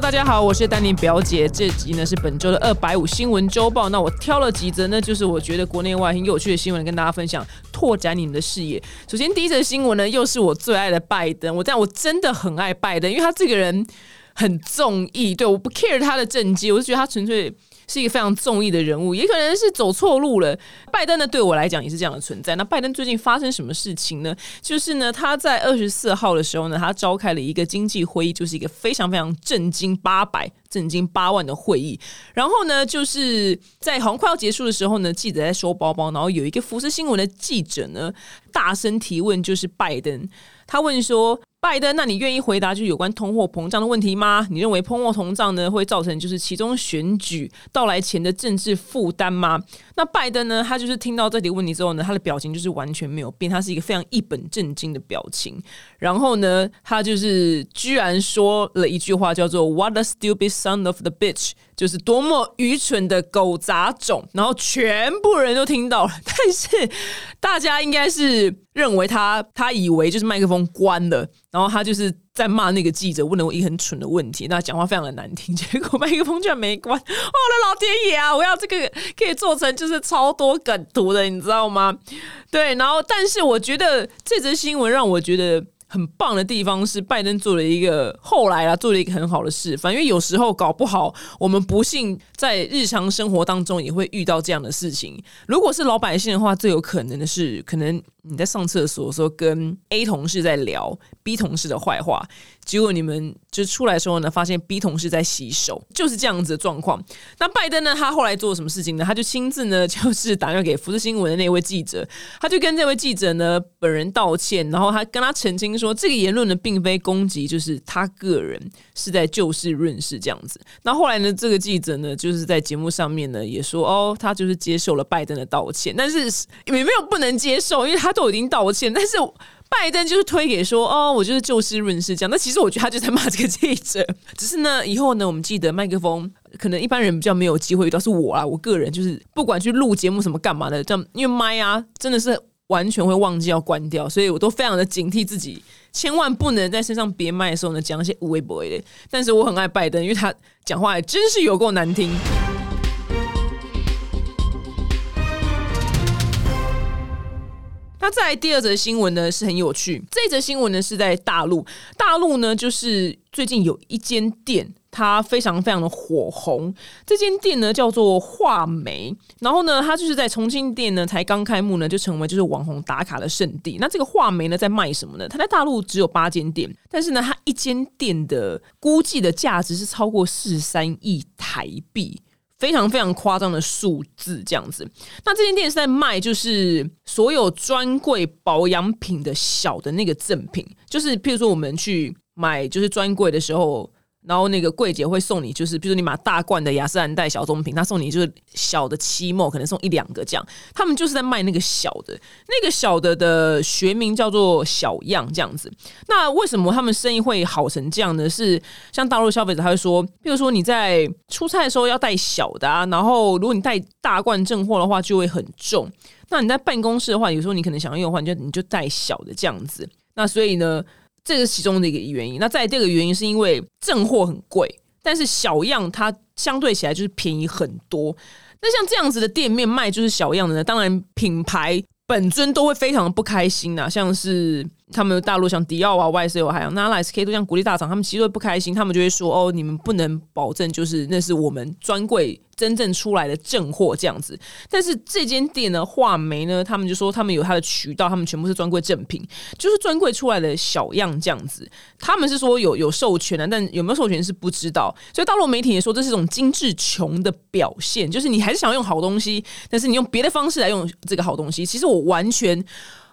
大家好，我是丹尼表姐。这集呢是本周的二百五新闻周报。那我挑了几则呢，就是我觉得国内外很有趣的新闻，跟大家分享，拓展你们的视野。首先第一则新闻呢，又是我最爱的拜登。我但我真的很爱拜登，因为他这个人很纵意。对，我不 care 他的政绩，我就觉得他纯粹。是一个非常综艺的人物，也可能是走错路了。拜登呢，对我来讲也是这样的存在。那拜登最近发生什么事情呢？就是呢，他在二十四号的时候呢，他召开了一个经济会议，就是一个非常非常震惊八百、震惊八万的会议。然后呢，就是在好像快要结束的时候呢，记者在收包包，然后有一个福斯新闻的记者呢，大声提问，就是拜登，他问说。拜登，那你愿意回答就有关通货膨胀的问题吗？你认为通货膨胀呢会造成就是其中选举到来前的政治负担吗？那拜登呢，他就是听到这题问题之后呢，他的表情就是完全没有变，他是一个非常一本正经的表情。然后呢，他就是居然说了一句话，叫做 “What a stupid son of the bitch”，就是多么愚蠢的狗杂种。然后全部人都听到了，但是大家应该是认为他他以为就是麦克风关了。然后他就是在骂那个记者问了我一个很蠢的问题，那讲话非常的难听，结果麦克风居然没关。我的老天爷啊！我要这个可以做成就是超多梗图的，你知道吗？对，然后但是我觉得这则新闻让我觉得。很棒的地方是，拜登做了一个后来啊，做了一个很好的事。反正有时候搞不好，我们不幸在日常生活当中也会遇到这样的事情。如果是老百姓的话，最有可能的是，可能你在上厕所的时候跟 A 同事在聊 B 同事的坏话。结果你们就出来的时候呢，发现 B 同事在洗手，就是这样子的状况。那拜登呢，他后来做了什么事情呢？他就亲自呢，就是打电话给福斯新闻的那位记者，他就跟这位记者呢本人道歉，然后他跟他澄清说，这个言论呢并非攻击，就是他个人是在就事论事这样子。那后来呢，这个记者呢就是在节目上面呢也说，哦，他就是接受了拜登的道歉，但是 也没有不能接受，因为他都已经道歉，但是。拜登就是推给说哦，我就是就事论事这样。那其实我觉得他就在骂这个记者。只是呢，以后呢，我们记得麦克风可能一般人比较没有机会遇到，是我啊，我个人就是不管去录节目什么干嘛的，这样因为麦啊真的是完全会忘记要关掉，所以我都非常的警惕自己，千万不能在身上别麦的时候呢讲一些无微不微的。但是我很爱拜登，因为他讲话还真是有够难听。那在第二则新闻呢是很有趣，这则新闻呢是在大陆，大陆呢就是最近有一间店，它非常非常的火红。这间店呢叫做画眉，然后呢它就是在重庆店呢才刚开幕呢，就成为就是网红打卡的圣地。那这个画眉呢在卖什么呢？它在大陆只有八间店，但是呢它一间店的估计的价值是超过四十三亿台币。非常非常夸张的数字，这样子。那这间店是在卖，就是所有专柜保养品的小的那个赠品，就是譬如说我们去买就是专柜的时候。然后那个柜姐会送你，就是比如说你买大罐的雅诗兰黛小棕瓶，他送你就是小的期末，可能送一两个这样。他们就是在卖那个小的，那个小的的学名叫做小样这样子。那为什么他们生意会好成这样呢？是像大陆消费者他会说，比如说你在出差的时候要带小的啊，然后如果你带大罐正货的话就会很重。那你在办公室的话，有时候你可能想要用的话，你就你就带小的这样子。那所以呢？这是其中的一个原因。那在这个原因是因为正货很贵，但是小样它相对起来就是便宜很多。那像这样子的店面卖就是小样的呢，当然品牌本尊都会非常的不开心呐。像是他们大陆像迪奥啊、YSL 还有 Nike、SK 都像鼓励大厂，他们其实会不开心，他们就会说：“哦，你们不能保证就是那是我们专柜。”真正出来的正货这样子，但是这间店呢，画眉呢，他们就说他们有他的渠道，他们全部是专柜正品，就是专柜出来的小样这样子。他们是说有有授权的，但有没有授权是不知道。所以大陆媒体也说这是一种精致穷的表现，就是你还是想要用好东西，但是你用别的方式来用这个好东西。其实我完全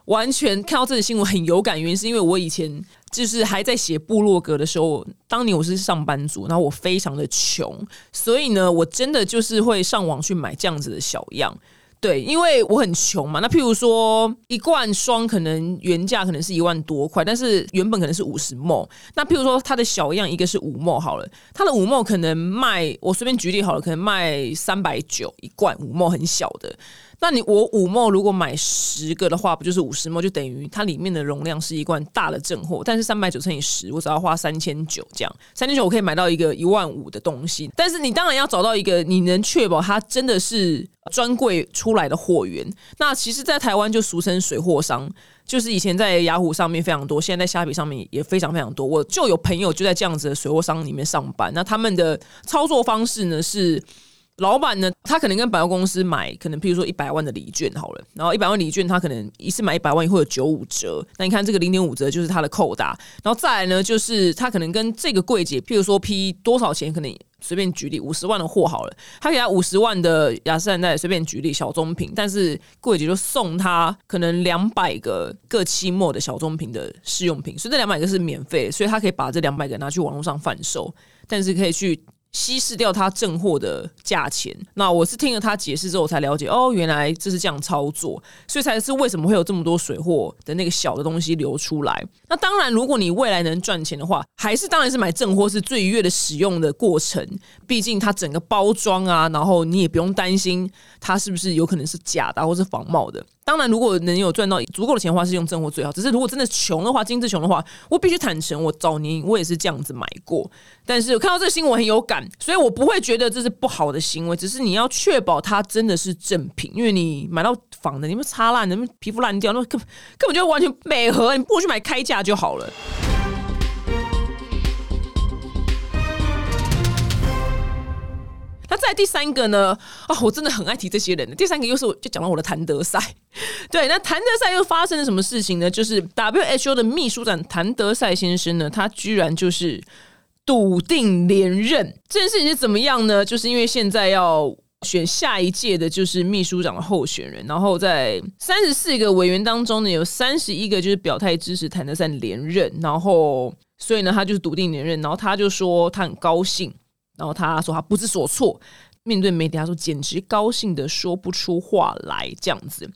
完全看到这个新闻很有感，原因是因为我以前。就是还在写部落格的时候，当年我是上班族，然后我非常的穷，所以呢，我真的就是会上网去买这样子的小样，对，因为我很穷嘛。那譬如说一罐霜，可能原价可能是一万多块，但是原本可能是五十沫。那譬如说它的小样一个是五墨好了，它的五墨可能卖，我随便举例好了，可能卖三百九一罐五墨很小的。那你我五墨如果买十个的话，不就是五十墨？就等于它里面的容量是一罐大的正货。但是三百九乘以十，我只要花三千九，这样三千九我可以买到一个一万五的东西。但是你当然要找到一个你能确保它真的是专柜出来的货源。那其实，在台湾就俗称水货商。就是以前在雅虎上面非常多，现在在虾皮上面也非常非常多。我就有朋友就在这样子的水货商里面上班，那他们的操作方式呢是，老板呢他可能跟百货公司买，可能譬如说一百万的礼券好了，然后一百万礼券他可能一次买一百万会有九五折，那你看这个零点五折就是他的扣打，然后再来呢就是他可能跟这个柜姐，譬如说批多少钱可能。随便举例五十万的货好了，他给他五十万的雅诗兰黛，随便举例小棕瓶，但是柜姐就送他可能两百个各期末的小棕瓶的试用品，所以这两百个是免费，所以他可以把这两百个拿去网络上贩售，但是可以去。稀释掉他正货的价钱，那我是听了他解释之后我才了解，哦，原来这是这样操作，所以才是为什么会有这么多水货的那个小的东西流出来。那当然，如果你未来能赚钱的话，还是当然是买正货是最愉悦的使用的过程。毕竟它整个包装啊，然后你也不用担心它是不是有可能是假的或是仿冒的。当然，如果能有赚到足够的钱的话，是用正货最好。只是如果真的穷的话，精致穷的话，我必须坦诚，我早年我也是这样子买过。但是我看到这个新闻很有感，所以我不会觉得这是不好的行为。只是你要确保它真的是正品，因为你买到仿的，你们擦烂，你皮肤烂掉，那根根本就完全美合，你不如去买开价就好了。那在第三个呢？啊，我真的很爱提这些人。第三个又是我就讲到我的谭德赛，对，那谭德赛又发生了什么事情呢？就是 WHO 的秘书长谭德赛先生呢，他居然就是笃定连任。这件事情是怎么样呢？就是因为现在要选下一届的就是秘书长的候选人，然后在三十四个委员当中呢，有三十一个就是表态支持谭德赛连任，然后所以呢，他就是笃定连任，然后他就说他很高兴。然后他说他不知所措，面对媒体他说简直高兴的说不出话来这样子。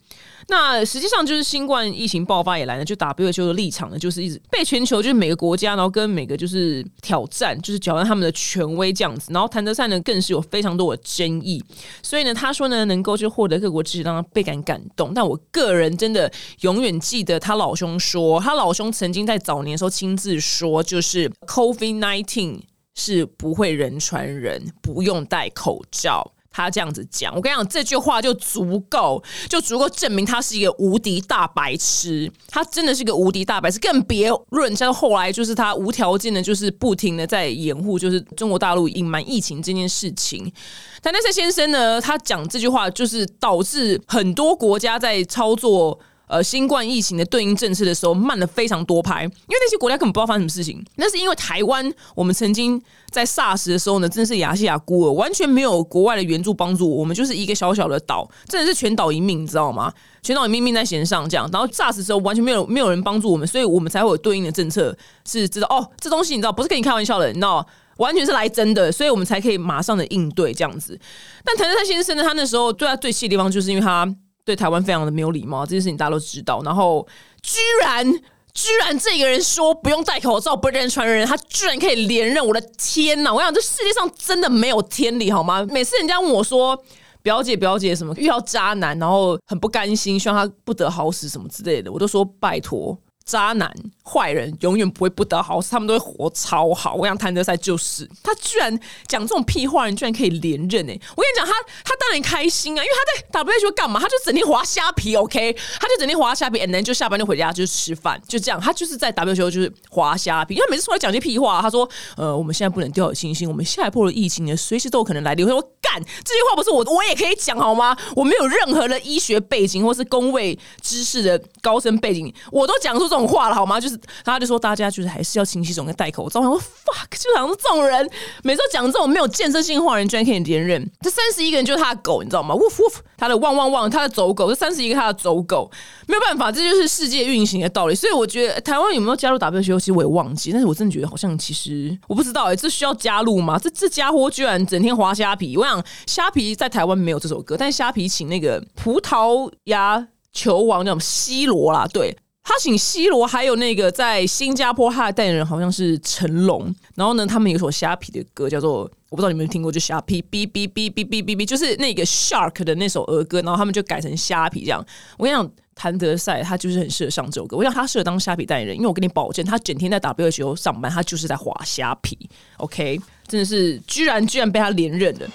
那实际上就是新冠疫情爆发以来呢，就 WHO 的立场呢，就是一直被全球就是每个国家，然后跟每个就是挑战，就是挑战他们的权威这样子。然后谭德赛呢更是有非常多的争议，所以呢他说呢能够就获得各国支持，让他倍感感动。但我个人真的永远记得他老兄说，他老兄曾经在早年的时候亲自说，就是 COVID nineteen。是不会人传人，不用戴口罩。他这样子讲，我跟你讲，这句话就足够，就足够证明他是一个无敌大白痴。他真的是个无敌大白痴，更别论像后来就是他无条件的，就是不停的在掩护，就是中国大陆隐瞒疫情这件事情。但那些先生呢，他讲这句话，就是导致很多国家在操作。呃，新冠疫情的对应政策的时候慢了非常多拍，因为那些国家根本不知道发生什么事情。那是因为台湾，我们曾经在 SARS 的时候呢，真的是亚细亚孤儿，完全没有国外的援助帮助，我们就是一个小小的岛，真的是全岛一命，你知道吗？全岛一命命在弦上这样。然后 SARS 时候完全没有没有人帮助我们，所以我们才会有对应的政策，是知道哦，这东西你知道不是跟你开玩笑的，你知道，完全是来真的，所以我们才可以马上的应对这样子。但谭德赛先生呢，他那时候对他最气的地方，就是因为他。对台湾非常的没有礼貌，这件事情大家都知道。然后居然居然这个人说不用戴口罩，不认传人，他居然可以连任！我的天呐！我想这世界上真的没有天理好吗？每次人家问我说表姐表姐什么遇到渣男，然后很不甘心，希望他不得好死什么之类的，我都说拜托。渣男、坏人永远不会不得好死，他们都会活超好。我想谭德赛就是他，居然讲这种屁话，人居然可以连任哎！我跟你讲，他他当然开心啊，因为他在 WHO 干嘛？他就整天滑虾皮，OK？他就整天滑虾皮，and then 就下班就回家就吃饭，就这样。他就是在 WHO 就是滑虾皮，因为每次出来讲些屁话，他说：“呃，我们现在不能掉以轻心，我们下一波的疫情呢，随时都有可能来临。”我说：“干，这句话不是我，我也可以讲好吗？我没有任何的医学背景或是工位知识的高深背景，我都讲出这种。”话了好吗？就是他就说大家就是还是要勤洗手跟戴口罩。我说 fuck，就好像这种人，每次讲这种没有建设性话，人居然可以连任。这三十一个人就是他的狗，你知道吗？woof woof，他的汪汪汪，他的走狗，这三十一个他的走狗，没有办法，这就是世界运行的道理。所以我觉得台湾有没有加入 WTO，其实我也忘记，但是我真的觉得好像其实我不知道哎，这需要加入吗？这这家伙居然整天滑虾皮。我想虾皮在台湾没有这首歌，但虾皮请那个葡萄牙球王叫 C 罗啦，对。他请 C 罗，还有那个在新加坡他的代言人好像是成龙。然后呢，他们有首虾皮的歌叫做我不知道你们有听过，就虾皮哔哔哔哔哔哔哔，就是那个 Shark 的那首儿歌。然后他们就改成虾皮这样。我跟你讲，谭德赛他就是很适合上这首歌。我想他适合当虾皮代言人，因为我跟你保证，他整天在 WHO 上班，他就是在滑虾皮。OK，真的是居然居然被他连任了。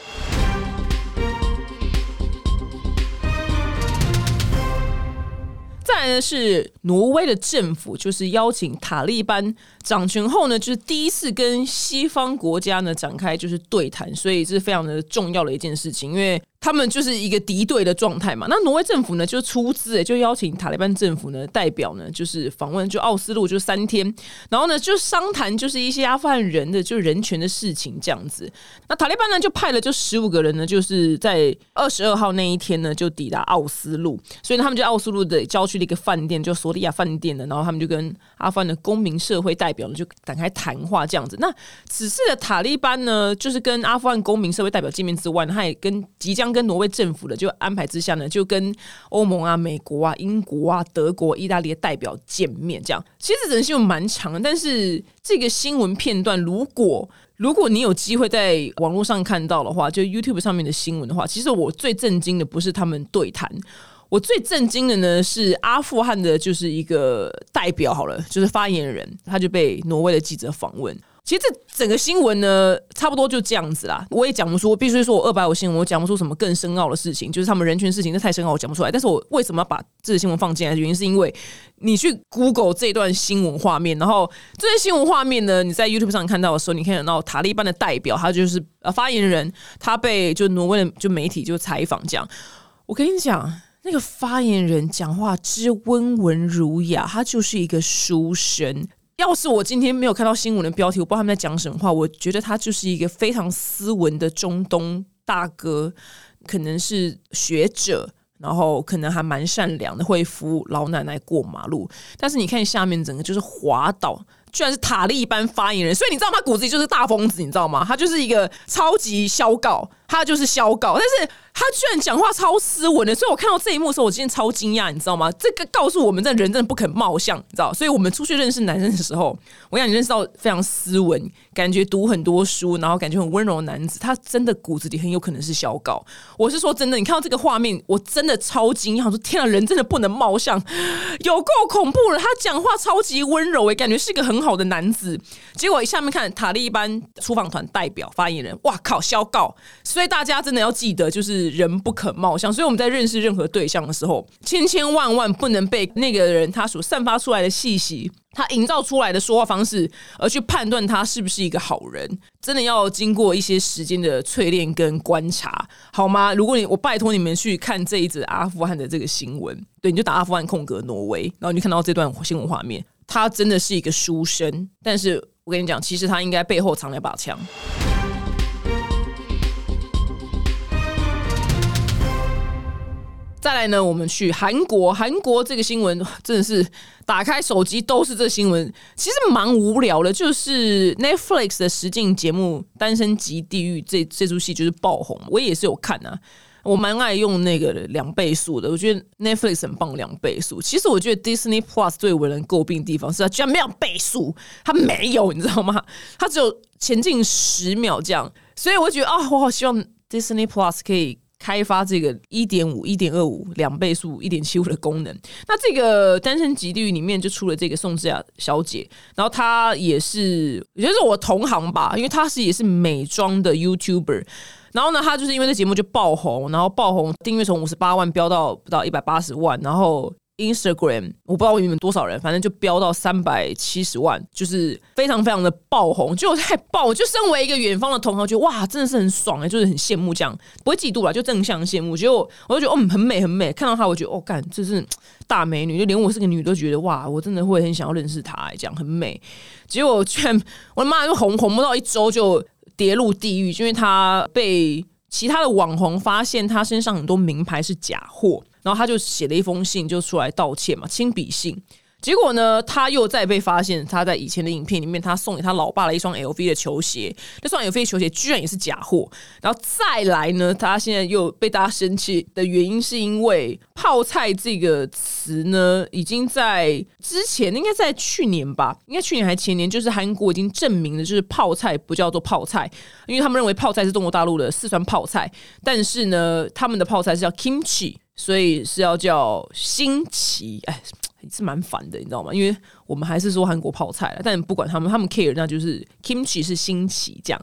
再来呢是挪威的政府，就是邀请塔利班掌权后呢，就是第一次跟西方国家呢展开就是对谈，所以这是非常的重要的一件事情，因为。他们就是一个敌对的状态嘛。那挪威政府呢，就出资，就邀请塔利班政府呢代表呢，就是访问就奥斯陆，就三天，然后呢就商谈就是一些阿富汗人的就人权的事情这样子。那塔利班呢就派了就十五个人呢，就是在二十二号那一天呢就抵达奥斯陆，所以他们就奥斯陆的郊区的一个饭店，就索利亚饭店的，然后他们就跟阿富汗的公民社会代表呢就展开谈话这样子。那此次的塔利班呢，就是跟阿富汗公民社会代表见面之外，他也跟即将跟挪威政府的就安排之下呢，就跟欧盟啊、美国啊、英国啊、德国、意大利的代表见面。这样其实整个新闻蛮长，但是这个新闻片段，如果如果你有机会在网络上看到的话，就 YouTube 上面的新闻的话，其实我最震惊的不是他们对谈，我最震惊的呢是阿富汗的，就是一个代表好了，就是发言人，他就被挪威的记者访问。其实这整个新闻呢，差不多就这样子啦。我也讲不出，必须说我二百五新闻，我讲不出什么更深奥的事情，就是他们人权事情，这太深奥，我讲不出来。但是我为什么要把这个新闻放进来？原因是因为你去 Google 这段新闻画面，然后这些新闻画面呢，你在 YouTube 上看到的时候，你可以看到塔利班的代表，他就是呃发言人，他被就挪威的就媒体就采访这样。我跟你讲，那个发言人讲话之温文儒雅，他就是一个书生。要是我今天没有看到新闻的标题，我不知道他们在讲什么话。我觉得他就是一个非常斯文的中东大哥，可能是学者，然后可能还蛮善良的，会扶老奶奶过马路。但是你看下面整个就是滑倒。居然是塔利班发言人，所以你知道吗？骨子里就是大疯子，你知道吗？他就是一个超级消告，他就是消告，但是他居然讲话超斯文的，所以我看到这一幕的时候，我今天超惊讶，你知道吗？这个告诉我们，这人真的不肯貌相，你知道？所以我们出去认识男生的时候，我想你认识到非常斯文，感觉读很多书，然后感觉很温柔的男子，他真的骨子里很有可能是消告。我是说真的，你看到这个画面，我真的超惊讶，说天啊，人真的不能貌相，有够恐怖了。他讲话超级温柔，诶，感觉是一个很。好的男子，结果一下面看塔利班出访团代表发言人，哇靠，消告！所以所以大家真的要记得，就是人不可貌相。所以我们在认识任何对象的时候，千千万万不能被那个人他所散发出来的气息，他营造出来的说话方式，而去判断他是不是一个好人。真的要经过一些时间的淬炼跟观察，好吗？如果你我拜托你们去看这一则阿富汗的这个新闻，对，你就打阿富汗空格挪威，然后你就看到这段新闻画面。他真的是一个书生，但是我跟你讲，其实他应该背后藏了一把枪。再来呢，我们去韩国，韩国这个新闻真的是打开手机都是这新闻，其实蛮无聊的。就是 Netflix 的实境节目《单身级地狱》这这出戏就是爆红，我也是有看啊。我蛮爱用那个两倍速的，我觉得 Netflix 很棒，两倍速。其实我觉得 Disney Plus 最为人诟病的地方是它居然没有倍速，它没有，你知道吗？它只有前进十秒这样。所以我觉得啊，我好希望 Disney Plus 可以开发这个一点五、一点二五两倍速、一点七五的功能。那这个《单身级地》里面就出了这个宋智雅小姐，然后她也是，也就是我同行吧，因为她是也是美妆的 YouTuber。然后呢，她就是因为这节目就爆红，然后爆红订阅从五十八万飙到不到一百八十万，然后 Instagram 我不知道你们多少人，反正就飙到三百七十万，就是非常非常的爆红，就太爆！就身为一个远方的同行，觉得哇，真的是很爽哎，就是很羡慕这样，不会嫉妒啦，就正向羡慕。结果我就觉得哦，很美很美，看到她，我觉得哦，干，这是大美女，就连我是个女都觉得哇，我真的会很想要认识她，这样很美。结果居然我的妈，就红红不到一周就。跌入地狱，因为她被其他的网红发现他身上很多名牌是假货，然后他就写了一封信就出来道歉嘛，亲笔信。结果呢，他又再被发现，他在以前的影片里面，他送给他老爸了一双 LV 的球鞋，那双 LV 球鞋居然也是假货。然后再来呢，他现在又被大家生气的原因，是因为“泡菜”这个词呢，已经在之前，应该在去年吧，应该去年还前年，就是韩国已经证明了，就是泡菜不叫做泡菜，因为他们认为泡菜是中国大陆的四川泡菜，但是呢，他们的泡菜是叫 kimchi，所以是要叫新奇。哎。是蛮烦的，你知道吗？因为我们还是说韩国泡菜了，但不管他们，他们 care 那就是 kimchi 是新奇这样，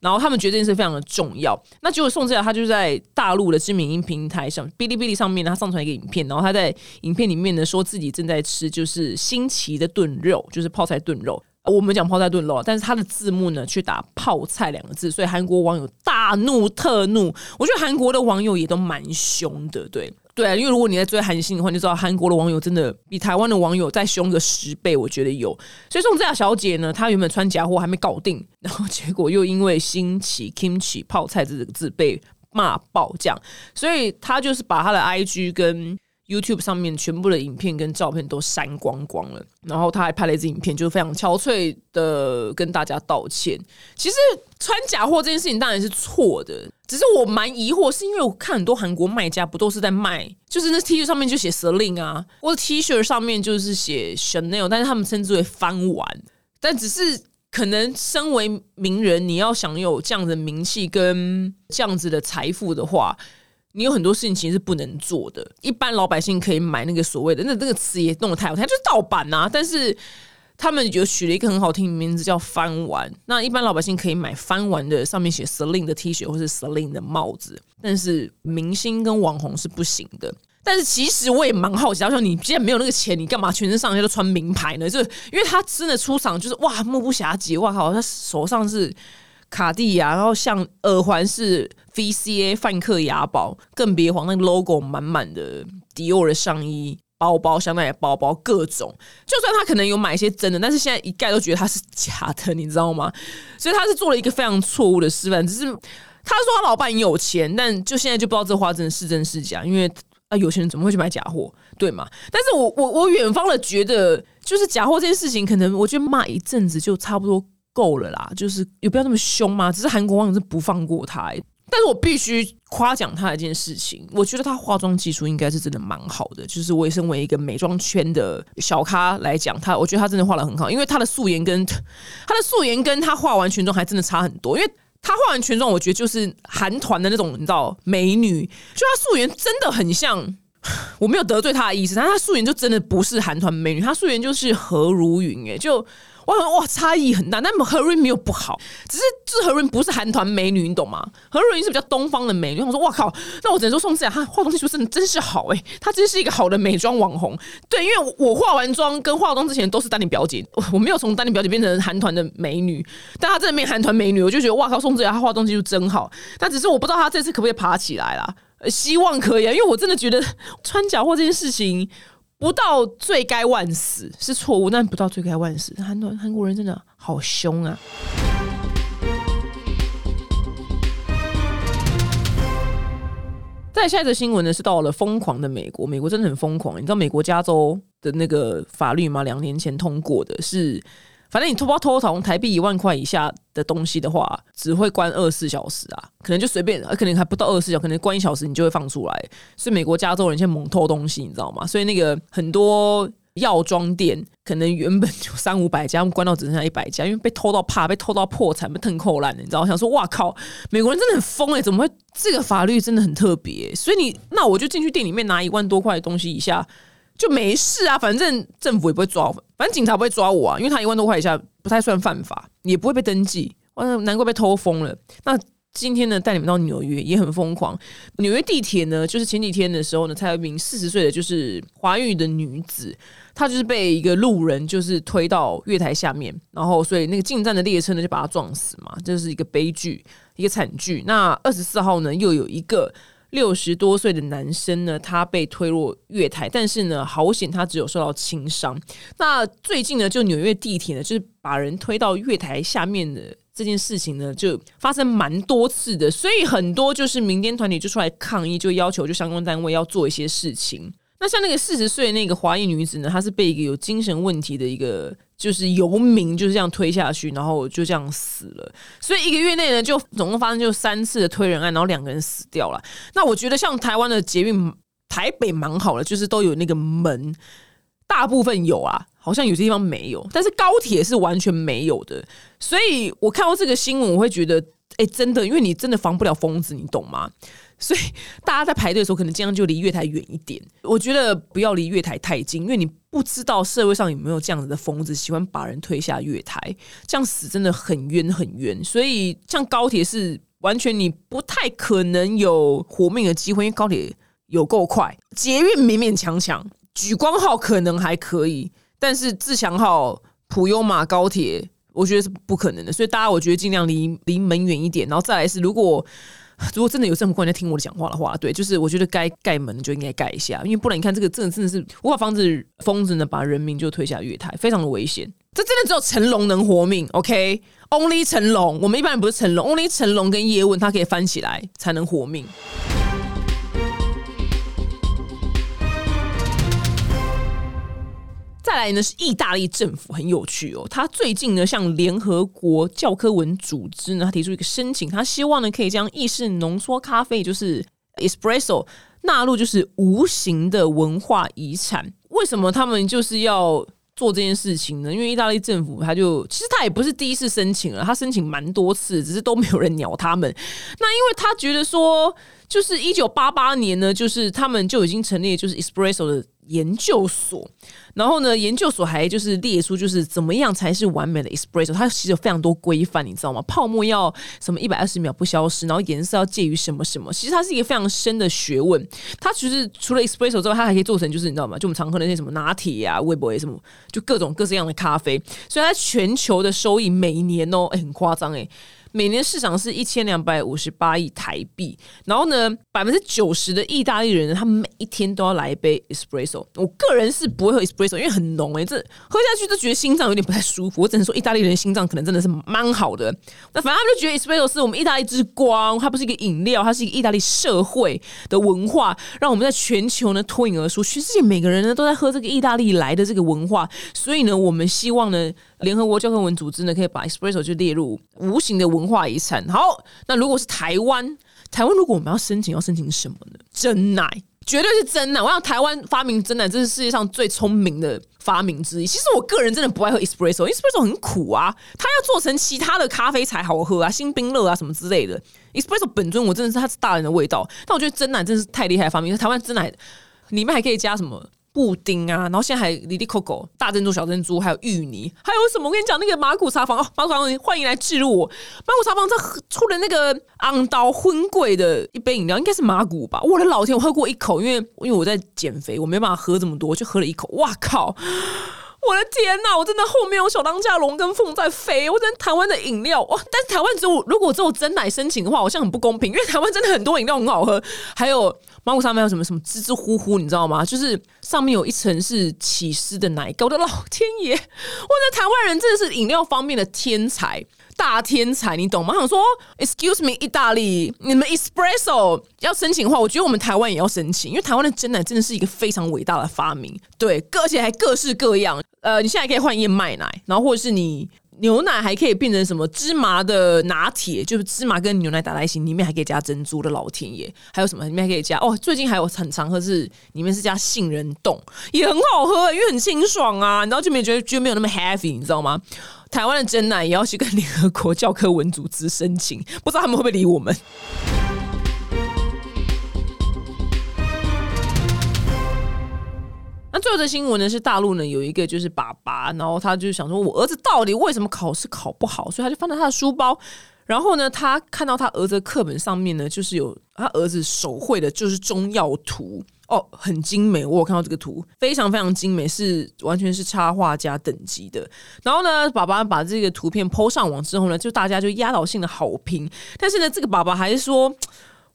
然后他们觉得这件事非常的重要。那结果宋智雅他就在大陆的知名音平台上，哔哩哔哩上面呢，他上传一个影片，然后他在影片里面呢说自己正在吃就是新奇的炖肉，就是泡菜炖肉。我们讲泡菜炖肉，但是他的字幕呢去打泡菜两个字，所以韩国网友大怒特怒。我觉得韩国的网友也都蛮凶的，对。对啊，因为如果你在追韩星的话，你就知道韩国的网友真的比台湾的网友再凶个十倍，我觉得有。所以宋智雅小姐呢，她原本穿假货还没搞定，然后结果又因为新奇 kimchi 泡菜这个字被骂爆，这样，所以她就是把她的 IG 跟。YouTube 上面全部的影片跟照片都删光光了，然后他还拍了一支影片，就非常憔悴的跟大家道歉。其实穿假货这件事情当然是错的，只是我蛮疑惑，是因为我看很多韩国卖家不都是在卖，就是那 T 恤上面就写 Celine 啊，或者 T 恤上面就是写 Chanel，但是他们称之为翻玩，但只是可能身为名人，你要享有这样的名气跟这样子的财富的话。你有很多事情其实是不能做的。一般老百姓可以买那个所谓的那那个词也弄得太好听，就是盗版呐。但是他们就取了一个很好听的名字叫翻玩。那一般老百姓可以买翻玩的，上面写 Celine 的 T 恤或是 Celine 的帽子。但是明星跟网红是不行的。但是其实我也蛮好奇，他说你既然没有那个钱，你干嘛全身上下都穿名牌呢？就是因为他真的出场就是哇，目不暇接。哇靠，他手上是。卡地亚，然后像耳环是 VCA 范克雅宝，更别黄那个 logo 满满的迪奥的上衣、包包、香奈儿包包，各种。就算他可能有买一些真的，但是现在一概都觉得他是假的，你知道吗？所以他是做了一个非常错误的示范。只是他说他老板有钱，但就现在就不知道这话真的是真是假，因为啊，有钱人怎么会去买假货，对吗？但是我我我远方的觉得，就是假货这件事情，可能我觉得骂一阵子就差不多。够了啦，就是有必要那么凶吗？只是韩国网友是不放过他，但是我必须夸奖他一件事情，我觉得他化妆技术应该是真的蛮好的。就是我也身为一个美妆圈的小咖来讲，他我觉得他真的画的很好，因为他的素颜跟他的素颜跟他画完全妆还真的差很多。因为他画完全妆，我觉得就是韩团的那种，你知道美女，就她素颜真的很像。我没有得罪他的意思，但他素颜就真的不是韩团美女，她素颜就是何如云哎，就。哇哇，差异很大，但何润没有不好，只是就是何润不是韩团美女，你懂吗？何润是比较东方的美女。我说哇靠，那我只能说宋智雅她化妆技术真的真是好哎，她真是一个好的美妆网红。对，因为我化完妆跟化妆之前都是丹妮表姐，我没有从丹妮表姐变成韩团的美女，但她真的变韩团美女，我就觉得哇靠，宋智雅她化妆技术真好。但只是我不知道她这次可不可以爬起来啦，希望可以啊，因为我真的觉得穿假货这件事情。不到罪该万死是错误，但不到罪该万死。韩团韩国人真的好凶啊！再下一则新闻呢，是到了疯狂的美国。美国真的很疯狂，你知道美国加州的那个法律吗？两年前通过的是。反正你偷包偷从台币一万块以下的东西的话，只会关二十四小时啊，可能就随便，可能还不到二十四小时，可能关一小时你就会放出来。所以美国加州人现在猛偷东西，你知道吗？所以那个很多药妆店可能原本就三五百家，关到只剩下一百家，因为被偷到怕，被偷到破产，被腾扣烂的，你知道？我想说哇靠，美国人真的很疯哎，怎么会这个法律真的很特别？所以你那我就进去店里面拿一万多块的东西以下。就没事啊，反正政府也不会抓，反正警察不会抓我啊，因为他一万多块以下不太算犯法，也不会被登记。哇，难怪被偷疯了。那今天呢，带你们到纽约也很疯狂。纽约地铁呢，就是前几天的时候呢，才有一名四十岁的就是华裔的女子，她就是被一个路人就是推到月台下面，然后所以那个进站的列车呢就把她撞死嘛，这是一个悲剧，一个惨剧。那二十四号呢，又有一个。六十多岁的男生呢，他被推落月台，但是呢，好险他只有受到轻伤。那最近呢，就纽约地铁呢，就是把人推到月台下面的这件事情呢，就发生蛮多次的，所以很多就是民间团体就出来抗议，就要求就相关单位要做一些事情。那像那个四十岁那个华裔女子呢，她是被一个有精神问题的一个就是游民就是这样推下去，然后就这样死了。所以一个月内呢，就总共发生就三次的推人案，然后两个人死掉了。那我觉得像台湾的捷运，台北蛮好的，就是都有那个门，大部分有啊，好像有些地方没有，但是高铁是完全没有的。所以我看到这个新闻，我会觉得，哎，真的，因为你真的防不了疯子，你懂吗？所以大家在排队的时候，可能尽量就离月台远一点。我觉得不要离月台太近，因为你不知道社会上有没有这样子的疯子，喜欢把人推下月台，这样死真的很冤很冤。所以像高铁是完全你不太可能有活命的机会，因为高铁有够快，捷运勉勉强强，举光号可能还可以，但是自强号、普悠玛高铁，我觉得是不可能的。所以大家我觉得尽量离离门远一点，然后再来是如果。如果真的有政府官员听我的讲话的话，对，就是我觉得该盖门就应该盖一下，因为不然你看这个真的真的是无法防止疯子呢把人民就推下月台，非常的危险。这真的只有成龙能活命，OK？Only 成龙，我们一般人不是成龙，Only 成龙跟叶问他可以翻起来才能活命。再来呢是意大利政府很有趣哦，他最近呢向联合国教科文组织呢，他提出一个申请，他希望呢可以将意式浓缩咖啡就是 espresso 纳入就是无形的文化遗产。为什么他们就是要做这件事情呢？因为意大利政府他就其实他也不是第一次申请了，他申请蛮多次，只是都没有人鸟他们。那因为他觉得说，就是一九八八年呢，就是他们就已经成立就是 espresso 的。研究所，然后呢？研究所还就是列出就是怎么样才是完美的 espresso，它其实有非常多规范，你知道吗？泡沫要什么一百二十秒不消失，然后颜色要介于什么什么，其实它是一个非常深的学问。它其实除了 espresso 之外，它还可以做成就是你知道吗？就我们常喝的那些什么拿铁啊、微博什么，就各种各式样的咖啡。所以它全球的收益每年哦，哎，很夸张哎。每年市场是一千两百五十八亿台币，然后呢，百分之九十的意大利人，他每一天都要来一杯 espresso。我个人是不会喝 espresso，因为很浓哎，这喝下去都觉得心脏有点不太舒服。我只能说，意大利人心脏可能真的是蛮好的。那反正他们就觉得 espresso 是我们意大利之光，它不是一个饮料，它是一个意大利社会的文化，让我们在全球呢脱颖而出。全世界每个人呢都在喝这个意大利来的这个文化，所以呢，我们希望呢。联合国教科文组织呢，可以把 espresso 就列入无形的文化遗产。好，那如果是台湾，台湾如果我们要申请，要申请什么呢？真奶，绝对是真奶。我想台湾发明真奶，这是世界上最聪明的发明之一。其实我个人真的不爱喝 espresso，espresso 很苦啊，它要做成其他的咖啡才好喝啊，新冰乐啊什么之类的。espresso 本尊我真的是它是大人的味道，但我觉得真奶真是太厉害的发明。台湾真奶里面还可以加什么？布丁啊，然后现在还里里扣扣大珍珠、小珍珠，还有芋泥，还有什么？我跟你讲，那个马古茶坊哦，马古茶房欢迎来置入我。马古茶坊这出了那个昂刀昏贵的一杯饮料，应该是马古吧？我的老天，我喝过一口，因为因为我在减肥，我没办法喝这么多，就喝了一口。哇靠！我的天呐，我真的后面有小当家龙跟凤在飞。我真的台湾的饮料哇，但是台湾只有如果只有真奶申请的话，好像很不公平，因为台湾真的很多饮料很好喝，还有。芒果上面有什么什么滋滋呼呼，你知道吗？就是上面有一层是起司的奶糕。我的老天爷！我在台湾人真的是饮料方面的天才，大天才，你懂吗？想说，Excuse me，意大利，你们 Espresso 要申请的话，我觉得我们台湾也要申请，因为台湾的真奶真的是一个非常伟大的发明。对，而且还各式各样。呃，你现在可以换燕麦奶，然后或者是你。牛奶还可以变成什么芝麻的拿铁，就是芝麻跟牛奶打在一起，里面还可以加珍珠的老天爷，还有什么里面还可以加哦？最近还有很常喝是里面是加杏仁冻，也很好喝，因为很清爽啊，然后就没觉得就没有那么 heavy，你知道吗？台湾的真奶也要去跟联合国教科文组织申请，不知道他们会不会理我们。最后的新闻呢？是大陆呢有一个就是爸爸，然后他就想说，我儿子到底为什么考试考不好？所以他就翻到他的书包，然后呢，他看到他儿子的课本上面呢，就是有他儿子手绘的，就是中药图哦，很精美。我有看到这个图，非常非常精美，是完全是插画家等级的。然后呢，爸爸把这个图片抛上网之后呢，就大家就压倒性的好评。但是呢，这个爸爸还是说。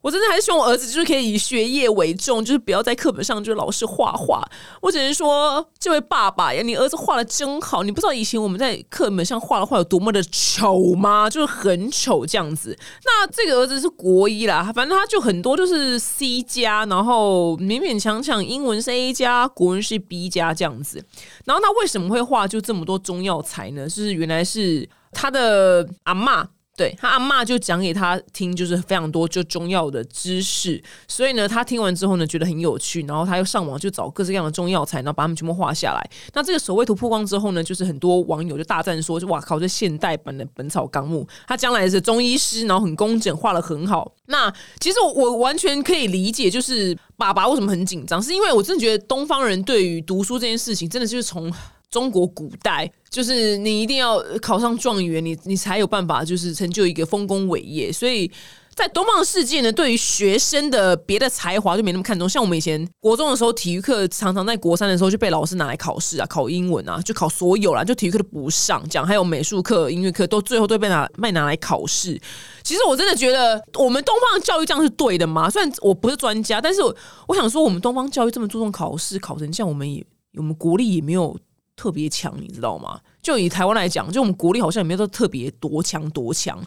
我真的还是希望我儿子就是可以以学业为重，就是不要在课本上就老是画画。我只能说，这位爸爸呀，你儿子画的真好。你不知道以前我们在课本上画的画有多么的丑吗？就是很丑这样子。那这个儿子是国一啦，反正他就很多就是 C 加，然后勉勉强强英文是 A 加，国文是 B 加这样子。然后他为什么会画就这么多中药材呢？就是原来是他的阿妈。对他阿妈就讲给他听，就是非常多就中药的知识，所以呢，他听完之后呢，觉得很有趣，然后他又上网去找各式各样的中药材，然后把它们全部画下来。那这个手绘图曝光之后呢，就是很多网友就大赞说：“就哇靠，这现代版的《本草纲目》，他将来是中医师，然后很工整，画的很好。”那其实我完全可以理解，就是爸爸为什么很紧张，是因为我真的觉得东方人对于读书这件事情，真的就是从。中国古代就是你一定要考上状元，你你才有办法就是成就一个丰功伟业。所以在东方世界呢，对于学生的别的才华就没那么看重。像我们以前国中的时候，体育课常常在国三的时候就被老师拿来考试啊，考英文啊，就考所有啦，就体育课都不上，讲还有美术课、音乐课都最后都被拿被拿来考试。其实我真的觉得我们东方教育这样是对的吗？虽然我不是专家，但是我想说，我们东方教育这么注重考试，考成这样，我们也我们国力也没有。特别强，你知道吗？就以台湾来讲，就我们国力好像也没有特别多强多强，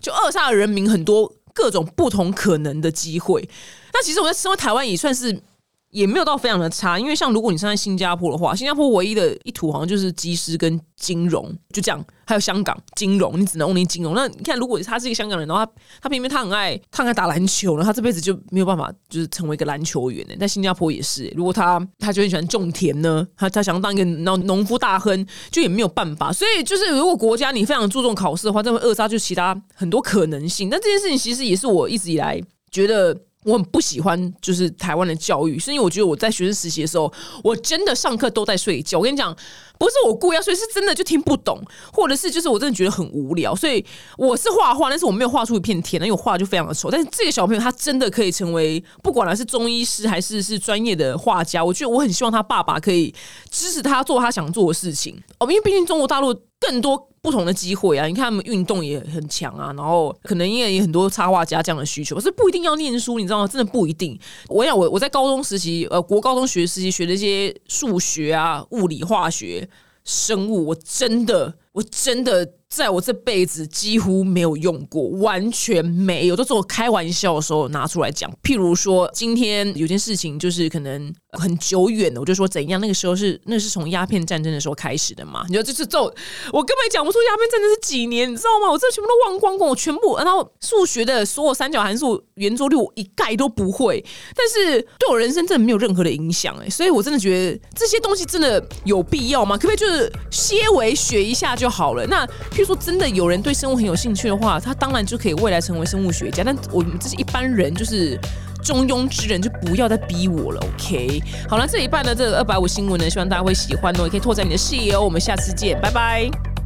就扼杀人民很多各种不同可能的机会。那其实我在身为台湾也算是。也没有到非常的差，因为像如果你生在新加坡的话，新加坡唯一的一土好像就是技师跟金融，就这样。还有香港金融，你只能 only 金融。那你看，如果他是一个香港人，然后他偏偏他很爱他很爱打篮球，然后他这辈子就没有办法就是成为一个篮球员呢。在新加坡也是，如果他他就很喜欢种田呢，他他想当一个农农夫大亨，就也没有办法。所以就是如果国家你非常注重考试的话，这会扼杀就其他很多可能性。但这件事情其实也是我一直以来觉得。我很不喜欢就是台湾的教育，是因为我觉得我在学生实习的时候，我真的上课都在睡觉。我跟你讲，不是我故意要睡，是真的就听不懂，或者是就是我真的觉得很无聊。所以我是画画，但是我没有画出一片天，因为画就非常的丑。但是这个小朋友他真的可以成为，不管他是中医师还是是专业的画家，我觉得我很希望他爸爸可以支持他做他想做的事情。哦，因为毕竟中国大陆更多。不同的机会啊！你看他们运动也很强啊，然后可能因为有很多插画家这样的需求，是不一定要念书，你知道吗？真的不一定。我想我我在高中时期，呃，国高中学时期学的一些数学啊、物理、化学、生物，我真的，我真的。在我这辈子几乎没有用过，完全没有，都是我开玩笑的时候拿出来讲。譬如说，今天有件事情就是可能很久远的，我就说怎样，那个时候是那是从鸦片战争的时候开始的嘛？你说就是就我根本讲不出鸦片战争是几年，你知道吗？我这全部都忘光光，我全部然后数学的所有三角函数、圆周率我一概都不会，但是对我人生真的没有任何的影响哎，所以我真的觉得这些东西真的有必要吗？可不可以就是些微学一下就好了？那。譬如说真的，有人对生物很有兴趣的话，他当然就可以未来成为生物学家。但我们这些一般人，就是中庸之人，就不要再逼我了。OK，好了，这一半的这个二百五新闻呢，希望大家会喜欢哦，也可以拓展你的视野哦。我们下次见，拜拜。